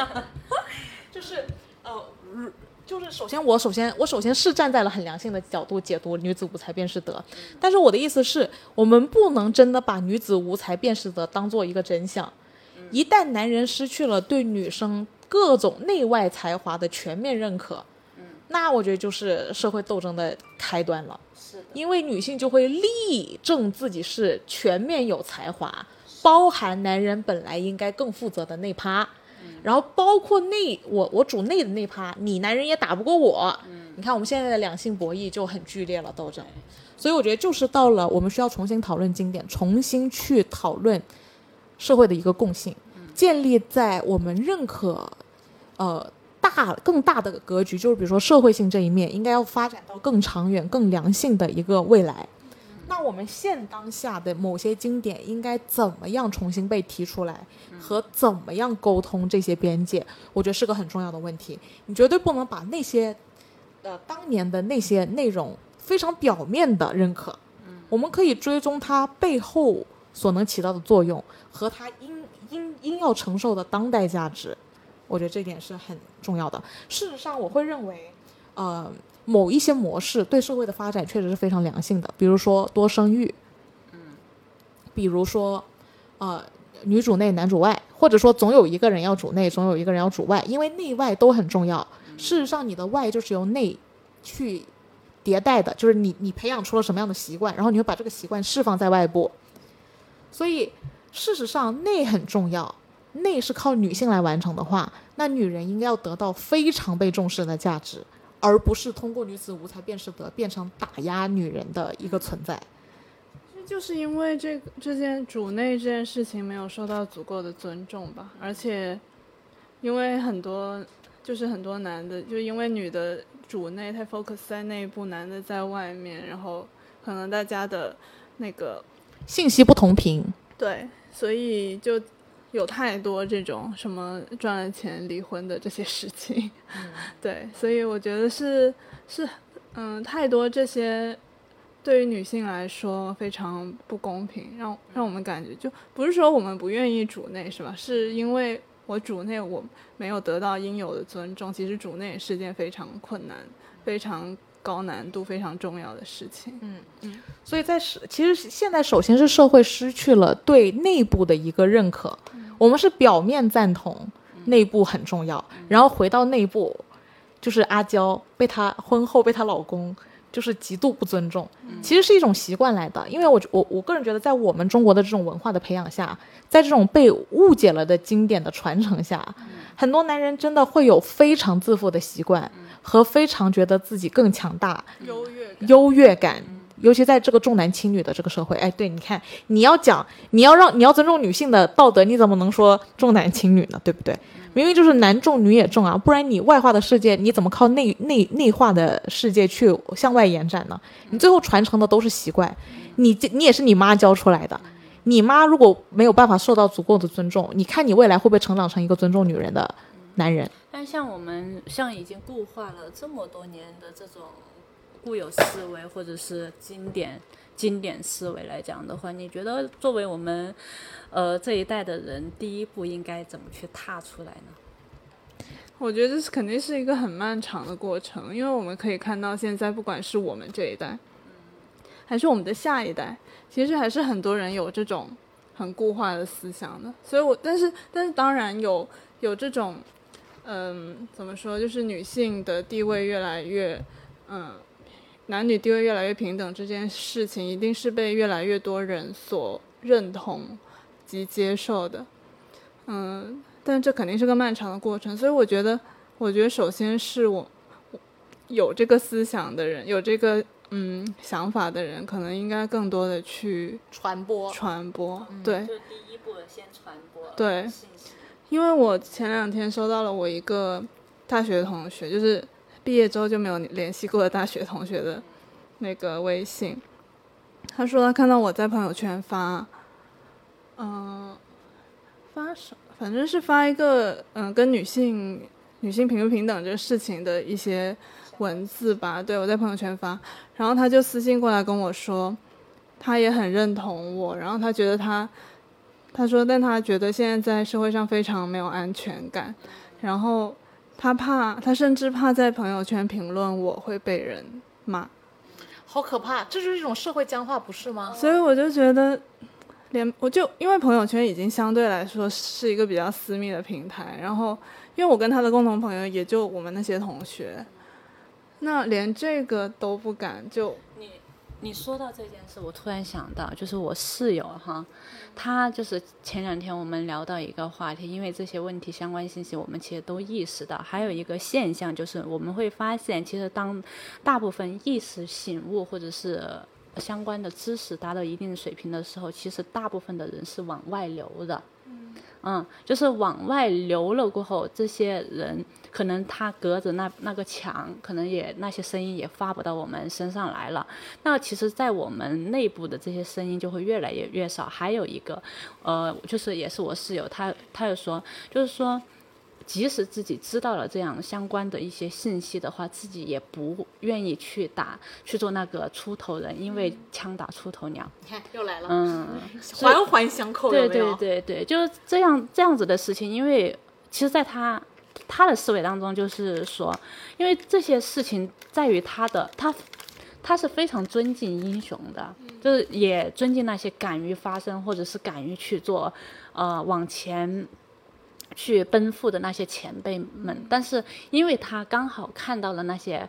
[laughs] 就是呃，如就是首先我首先我首先是站在了很良性的角度解读女子无才便是德，但是我的意思是我们不能真的把女子无才便是德当做一个真相。一旦男人失去了对女生各种内外才华的全面认可，那我觉得就是社会斗争的开端了。是的，因为女性就会力证自己是全面有才华，包含男人本来应该更负责的那趴，然后包括内我我主内的那趴，你男人也打不过我。你看我们现在的两性博弈就很剧烈了斗争，所以我觉得就是到了我们需要重新讨论经典，重新去讨论社会的一个共性，建立在我们认可呃大更大的格局，就是比如说社会性这一面，应该要发展到更长远、更良性的一个未来。那我们现当下的某些经典应该怎么样重新被提出来，和怎么样沟通这些边界，我觉得是个很重要的问题。你绝对不能把那些，呃，当年的那些内容非常表面的认可。我们可以追踪它背后所能起到的作用和它应应应要承受的当代价值。我觉得这点是很重要的。事实上，我会认为，呃，某一些模式对社会的发展确实是非常良性的，比如说多生育，嗯，比如说，呃，女主内男主外，或者说总有一个人要主内，总有一个人要主外，因为内外都很重要。事实上，你的外就是由内去迭代的，就是你你培养出了什么样的习惯，然后你会把这个习惯释放在外部。所以，事实上内很重要。内是靠女性来完成的话，那女人应该要得到非常被重视的价值，而不是通过女子无才便是德变成打压女人的一个存在。就是因为这个这件主内这件事情没有受到足够的尊重吧，而且因为很多就是很多男的，就因为女的主内太 focus 在内部，男的在外面，然后可能大家的那个信息不同频，对，所以就有太多这种什么赚了钱离婚的这些事情，[laughs] 对，所以我觉得是是嗯，太多这些对于女性来说非常不公平，让让我们感觉就不是说我们不愿意主内是吧？是因为我主内我没有得到应有的尊重，其实主内也是件非常困难、非常高难度、非常重要的事情。嗯嗯，所以在是其实现在首先是社会失去了对内部的一个认可，我们是表面赞同内部很重要，然后回到内部，就是阿娇被她婚后被她老公就是极度不尊重，其实是一种习惯来的。因为我我我个人觉得，在我们中国的这种文化的培养下，在这种被误解了的经典的传承下，很多男人真的会有非常自负的习惯和非常觉得自己更强大、优越感，优越感，尤其在这个重男轻女的这个社会，哎，对，你看，你要讲，你要让你要尊重女性的道德，你怎么能说重男轻女呢？对不对？明明就是男重女也重啊，不然你外化的世界，你怎么靠内内内化的世界去向外延展呢？你最后传承的都是习惯，你这你也是你妈教出来的，你妈如果没有办法受到足够的尊重，你看你未来会不会成长成一个尊重女人的男人？但像我们像已经固化了这么多年的这种固有思维或者是经典经典思维来讲的话，你觉得作为我们呃这一代的人，第一步应该怎么去踏出来呢？我觉得这是肯定是一个很漫长的过程，因为我们可以看到现在，不管是我们这一代，还是我们的下一代，其实还是很多人有这种很固化的思想的。所以我，但是，但是当然有有这种，嗯，怎么说，就是女性的地位越来越，嗯，男女地位越来越平等这件事情，一定是被越来越多人所认同及接受的。嗯，但这肯定是个漫长的过程，所以我觉得，我觉得首先是我，我有这个思想的人，有这个嗯想法的人，可能应该更多的去传播传播。对，就第一步先传播对信息。因为我前两天收到了我一个大学同学，就是毕业之后就没有联系过的大学同学的那个微信。他说他看到我在朋友圈发，嗯、发什，反正是发一个嗯、跟女性女性平不平等这个事情的一些文字吧。对我在朋友圈发，然后他就私信过来跟我说，他也很认同我，然后他觉得他。他说，但他觉得现在在社会上非常没有安全感，然后他怕，他甚至怕在朋友圈评论我会被人骂，好可怕，这就是一种社会僵化，不是吗？所以我就觉得，连我就因为朋友圈已经相对来说是一个比较私密的平台，然后因为我跟他的共同朋友也就我们那些同学，那连这个都不敢，就你你说到这件事，我突然想到，就是我室友哈，他就是前两天我们聊到一个话题，因为这些问题相关信息，我们其实都意识到，还有一个现象就是我们会发现，其实当大部分意识醒悟或者是相关的知识达到一定水平的时候，其实大部分的人是往外流的。嗯，就是往外流了过后，这些人可能他隔着那那个墙，可能也那些声音也发不到我们身上来了。那其实，在我们内部的这些声音就会越来越越少。还有一个，呃，就是也是我室友，他他又说，就是说，即使自己知道了这样相关的一些信息的话，自己也不愿意去打去做那个出头人，因为枪打出头鸟。你看又来了，嗯，[laughs] 环环相扣，对对？对对，就是这样这样子的事情，因为其实，在他他的思维当中，就是说，因为这些事情在于他的他。他是非常尊敬英雄的，就是也尊敬那些敢于发声或者是敢于去做，呃，往前去奔赴的那些前辈们。但是，因为他刚好看到了那些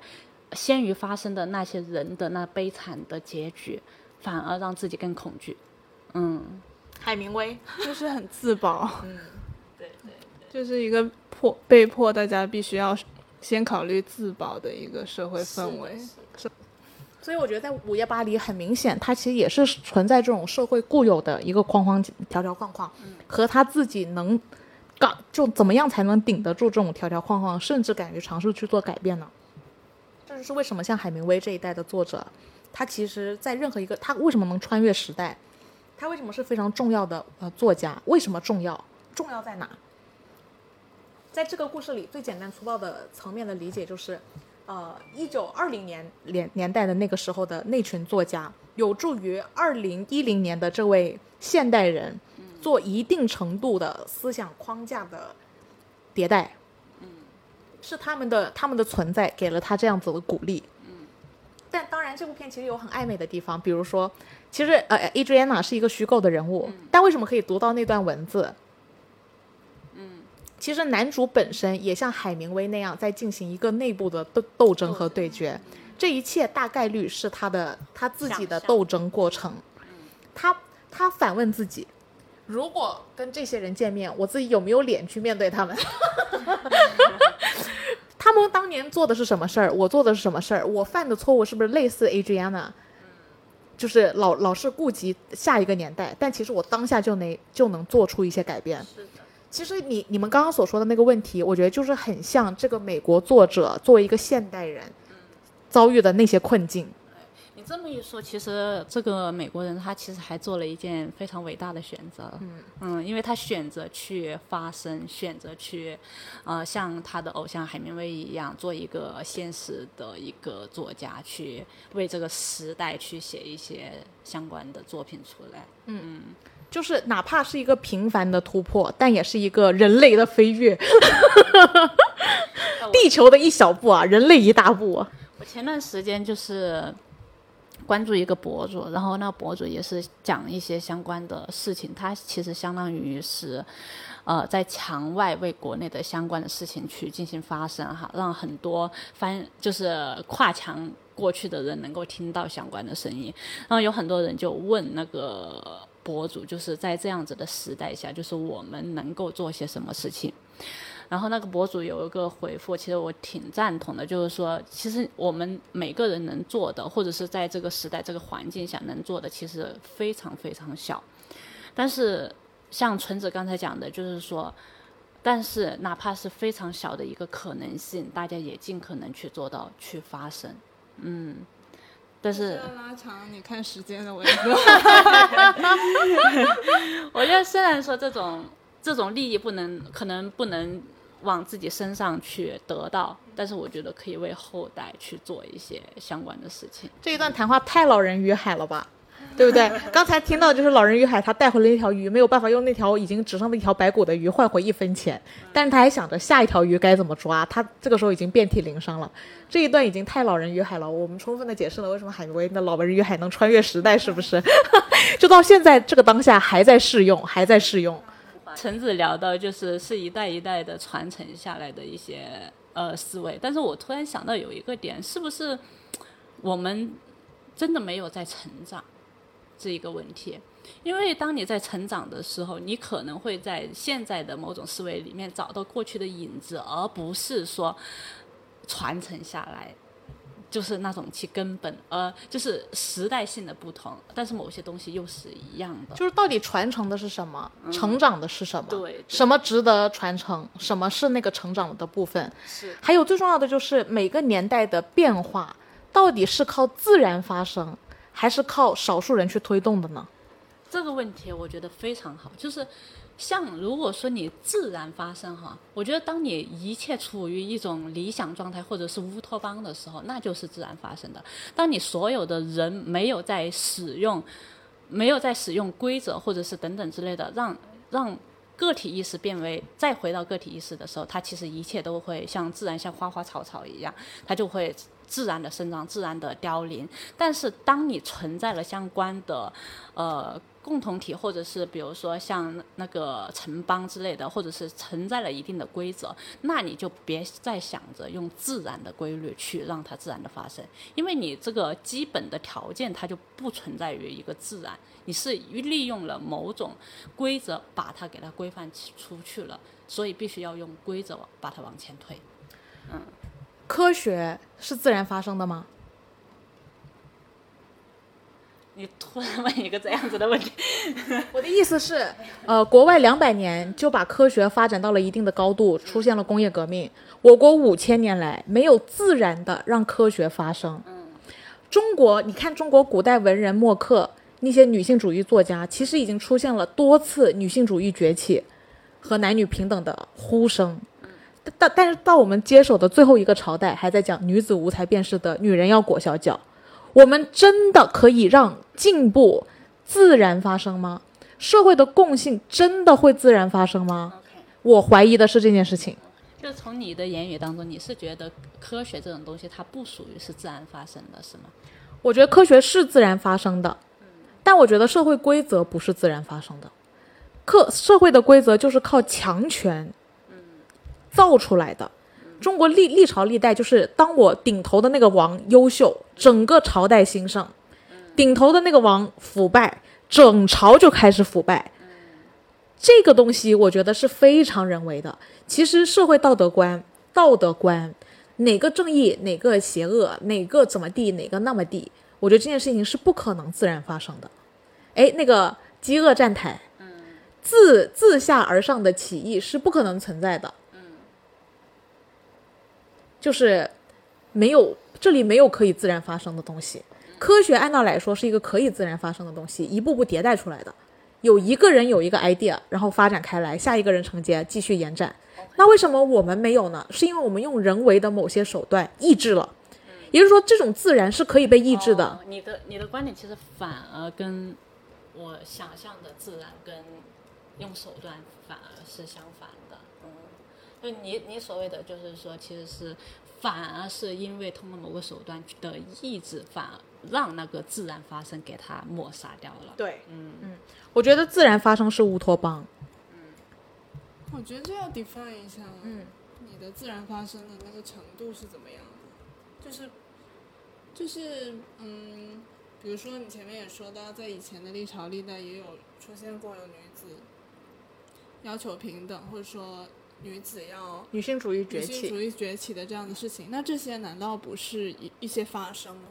先于发生的那些人的那悲惨的结局，反而让自己更恐惧。嗯，海明威，[laughs] 就是很自保，嗯，对对。就是一个迫被迫大家必须要先考虑自保的一个社会氛围。所以我觉得在午夜巴黎很明显，它其实也是存在这种社会固有的一个框框条条框框，和他自己能刚就怎么样才能顶得住这种条条框框，甚至敢于尝试去做改变呢？这就是为什么像海明威这一代的作者，他其实在任何一个他为什么能穿越时代，他为什么是非常重要的呃作家？为什么重要？重要在哪？在这个故事里，最简单粗暴的层面的理解就是，呃，一九二零年年年代的那个时候的那群作家，有助于二零一零年的这位现代人做一定程度的思想框架的迭代。嗯是他们的他们的存在给了他这样子的鼓励。嗯但当然，这部片其实有很暧昧的地方，比如说，其实呃，Adriana 是一个虚构的人物，但为什么可以读到那段文字？其实男主本身也像海明威那样在进行一个内部的斗斗争和对决，这一切大概率是他的他自己的斗争过程。他他反问自己：如果跟这些人见面，我自己有没有脸去面对他们？[laughs] 他们当年做的是什么事儿？我做的是什么事儿？我犯的错误是不是类似 Adriana？就是老老是顾及下一个年代，但其实我当下就能就能做出一些改变。是的。其实你你们刚刚所说的那个问题，我觉得就是很像这个美国作者作为一个现代人遭遇的那些困境。你这么一说，其实这个美国人他其实还做了一件非常伟大的选择，嗯因为他选择去发声，选择去，呃，像他的偶像海明威一样，做一个现实的一个作家，去为这个时代去写一些相关的作品出来。嗯嗯就是哪怕是一个平凡的突破，但也是一个人类的飞跃，[laughs] 地球的一小步啊，人类一大步啊。我前段时间就是关注一个博主，然后那博主也是讲一些相关的事情，他其实相当于是。呃，在墙外为国内的相关的事情去进行发声哈，让很多翻就是跨墙过去的人能够听到相关的声音。然后有很多人就问那个博主，就是在这样子的时代下，就是我们能够做些什么事情？然后那个博主有一个回复，其实我挺赞同的，就是说，其实我们每个人能做的，或者是在这个时代、这个环境下能做的，其实非常非常小。但是像纯子刚才讲的，就是说，但是哪怕是非常小的一个可能性，大家也尽可能去做到去发生，嗯。但是拉长你看时间的维度。[laughs] [laughs] 我觉得虽然说这种这种利益不能可能不能往自己身上去得到，但是我觉得可以为后代去做一些相关的事情。这一段谈话太老人与海了吧？对不对？[laughs] 刚才听到就是老人与海，他带回了一条鱼，没有办法用那条已经只剩的一条白骨的鱼换回一分钱，但是他还想着下一条鱼该怎么抓，他这个时候已经遍体鳞伤了。这一段已经太老人与海了，我们充分的解释了为什么海明威的老人与海能穿越时代，是不是？[laughs] 就到现在这个当下还在适用，还在适用。橙子聊到就是是一代一代的传承下来的一些呃思维，但是我突然想到有一个点，是不是我们真的没有在成长？这一个问题，因为当你在成长的时候，你可能会在现在的某种思维里面找到过去的影子，而不是说传承下来，就是那种其根本，呃，就是时代性的不同，但是某些东西又是一样的。就是到底传承的是什么，成长的是什么？对，什么值得传承？什么是那个成长的部分？是。还有最重要的就是每个年代的变化，到底是靠自然发生？还是靠少数人去推动的呢？这个问题我觉得非常好，就是像如果说你自然发生哈，我觉得当你一切处于一种理想状态或者是乌托邦的时候，那就是自然发生的。当你所有的人没有在使用，没有在使用规则或者是等等之类的，让让个体意识变为再回到个体意识的时候，它其实一切都会像自然像花花草草一样，它就会。自然的生长，自然的凋零。但是，当你存在了相关的，呃，共同体，或者是比如说像那个城邦之类的，或者是存在了一定的规则，那你就别再想着用自然的规律去让它自然的发生，因为你这个基本的条件它就不存在于一个自然，你是利用了某种规则把它给它规范出去了，所以必须要用规则把它往前推，嗯。科学是自然发生的吗？你突然问一个这样子的问题，[laughs] 我的意思是，呃，国外两百年就把科学发展到了一定的高度，出现了工业革命。我国五千年来没有自然的让科学发生。中国，你看中国古代文人墨客那些女性主义作家，其实已经出现了多次女性主义崛起和男女平等的呼声。但但是到我们接手的最后一个朝代，还在讲女子无才便是德，女人要裹小脚。我们真的可以让进步自然发生吗？社会的共性真的会自然发生吗？我怀疑的是这件事情。就从你的言语当中，你是觉得科学这种东西它不属于是自然发生的，是吗？我觉得科学是自然发生的，但我觉得社会规则不是自然发生的。课社会的规则就是靠强权。造出来的，中国历历朝历代就是当我顶头的那个王优秀，整个朝代兴盛；顶头的那个王腐败，整朝就开始腐败。这个东西我觉得是非常人为的。其实社会道德观、道德观，哪个正义，哪个邪恶，哪个怎么地，哪个那么地，我觉得这件事情是不可能自然发生的。哎，那个饥饿站台，自自下而上的起义是不可能存在的。就是没有这里没有可以自然发生的东西，科学按道来说是一个可以自然发生的东西，一步步迭代出来的。有一个人有一个 idea，然后发展开来，下一个人承接，继续延展。那为什么我们没有呢？是因为我们用人为的某些手段抑制了。也就是说，这种自然是可以被抑制的。你的你的观点其实反而跟我想象的自然跟用手段反而是相反。就你你所谓的就是说，其实是反而是因为通过某个手段的抑制，反而让那个自然发生给它抹杀掉了。对，嗯嗯，我觉得自然发生是乌托邦。嗯，我觉得这要 define 一下，嗯，你的自然发生的那个程度是怎么样的？就是就是嗯，比如说你前面也说到，在以前的历朝历代也有出现过有女子要求平等，或者说。女子要女性主义女崛起，性主义崛起的这样的事情，那这些难道不是一一些发生吗？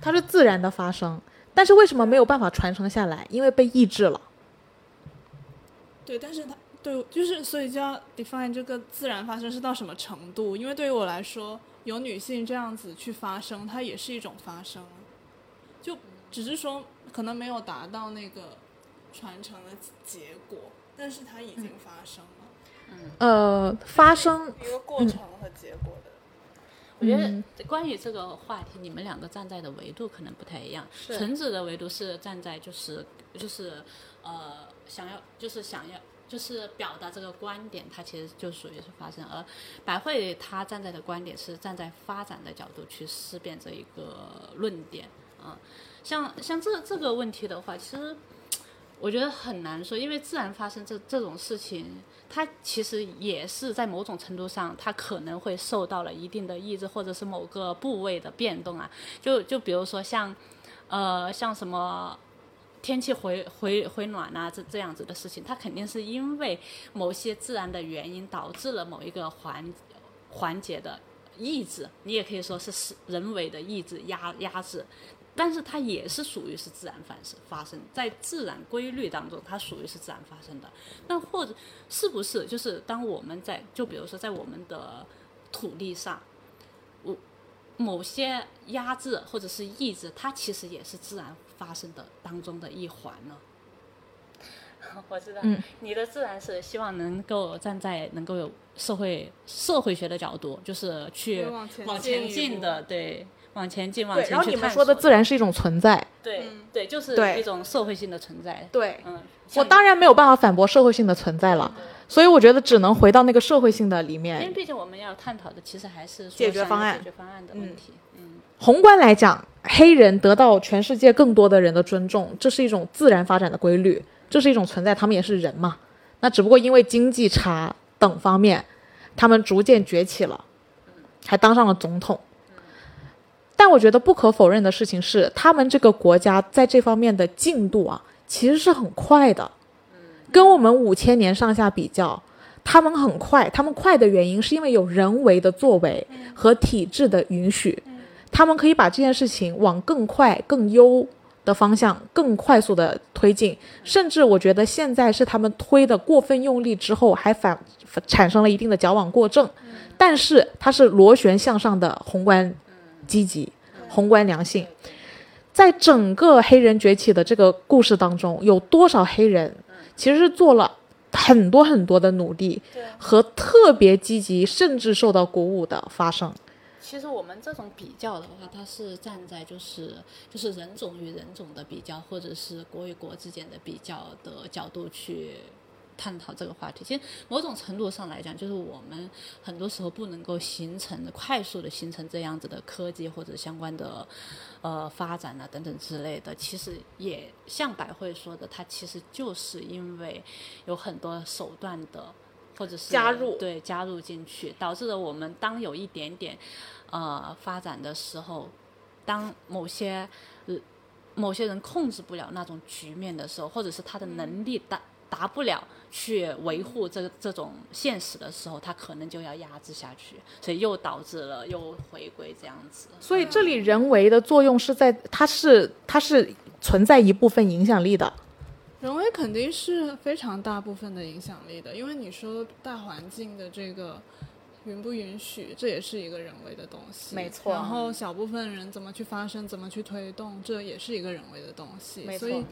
它是自然的发生，但是为什么没有办法传承下来？因为被抑制了。对，但是它对，就是所以就要 define 这个自然发生是到什么程度？因为对于我来说，有女性这样子去发生，它也是一种发生，就只是说可能没有达到那个传承的结果，但是它已经发生了，呃，发生一个过程和结果的。我觉嗯得关于这个话题，你们两个站在的维度可能不太一样。橙子的维度是站在就是就是呃想要就是想要就是表达这个观点，它其实就属于是发生。而百惠他站在的观点是站在发展的角度去思辨这一个论点啊、像像这这个问题的话，其实我觉得很难说，因为自然发生这这种事情，它其实也是在某种程度上，它可能会受到了一定的抑制，或者是某个部位的变动啊。就就比如说像，呃，像什么天气回回回暖啊，这这样子的事情，它肯定是因为某些自然的原因导致了某一个环环节的抑制，你也可以说是是人为的抑制压压制。但是它也是属于是自然发生发生在自然规律当中，它属于是自然发生的。那或者是不是就是当我们在就比如说在我们的土地上，我某些压制或者是抑制，它其实也是自然发生的当中的一环呢？我知道，嗯你的自然是希望能够站在能够有社会社会学的角度，就是去往前进的，对，往前进，往对，前然后你们说的自然是一种存在，对对，就是对一种社会性的存在。对嗯，我当然没有办法反驳社会性的存在了，所以我觉得只能回到那个社会性的里面因为。毕竟我们要探讨的其实还是解决方案解决方案的问题。嗯，宏观来讲，黑人得到全世界更多的人的尊重，这是一种自然发展的规律，这是一种存在，他们也是人嘛。那只不过因为经济差等方面，他们逐渐崛起了，还当上了总统。但我觉得不可否认的事情是，他们这个国家在这方面的进度啊，其实是很快的。跟我们五千年上下比较，他们很快。他们快的原因是因为有人为的作为和体制的允许，他们可以把这件事情往更快、更优的方向更快速的推进。甚至我觉得现在是他们推的过分用力之后，还反反产生了一定的矫枉过正。但是它是螺旋向上的宏观积极、宏观良性。在整个黑人崛起的这个故事当中，有多少黑人其实是做了很多很多的努力和特别积极，甚至受到鼓舞的发生？其实我们这种比较的话，它是站在就是就是人种与人种的比较，或者是国与国之间的比较的角度去探讨这个话题。其实某种程度上来讲，就是我们很多时候不能够形成快速的形成这样子的科技或者相关的呃发展啊等等之类的。其实也像百惠说的，它其实就是因为有很多手段的。或者是加入对加入进去，导致了我们当有一点点呃发展的时候，当某些呃某些人控制不了那种局面的时候，或者是他的能力达达不了去维护这个这种现实的时候，他可能就要压制下去，所以又导致了又回归这样子。所以这里人为的作用是在，它是它是存在一部分影响力的。人为肯定是非常大部分的影响力的，因为你说大环境的这个允不允许，这也是一个人为的东西。没错然后小部分人怎么去发生，怎么去推动，这也是一个人为的东西。没错所以，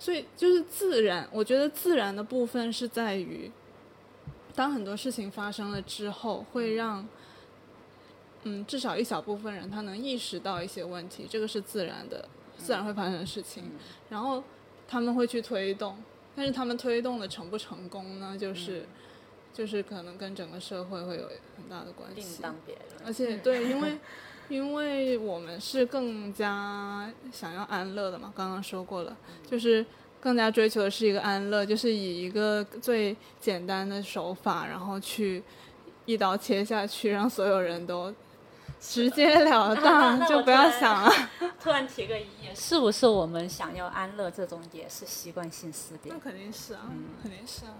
所以就是自然，我觉得自然的部分是在于，当很多事情发生了之后，会让。嗯，至少一小部分人他能意识到一些问题，这个是自然的，自然会发生的事情。然后他们会去推动，但是他们推动的成不成功呢？就是、就是可能跟整个社会会有很大的关另系。当别论。而且对，因为 [laughs] 因为我们是更加想要安乐的嘛，刚刚说过了，就是更加追求的是一个安乐，就是以一个最简单的手法，然后去一刀切下去，让所有人都直截了当，[laughs] 就不要想了。[laughs] 突然提个疑，是不是我们想要安乐这种也是习惯性思辨那？肯定是啊，肯定是啊。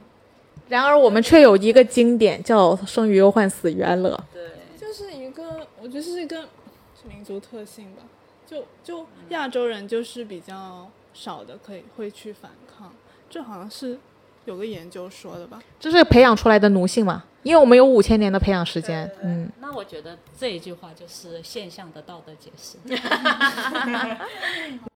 然而我们却有一个经典叫“生于忧患，死于安乐对，就是一个，我觉得是一个是民族特性吧。就就亚洲人就是比较少的可以会去反抗，这好像是有个研究说的吧。”，这是培养出来的奴性嘛？因为我们有五千年的培养时间。嗯，那我觉得这一句话就是现象的道德解释。[laughs]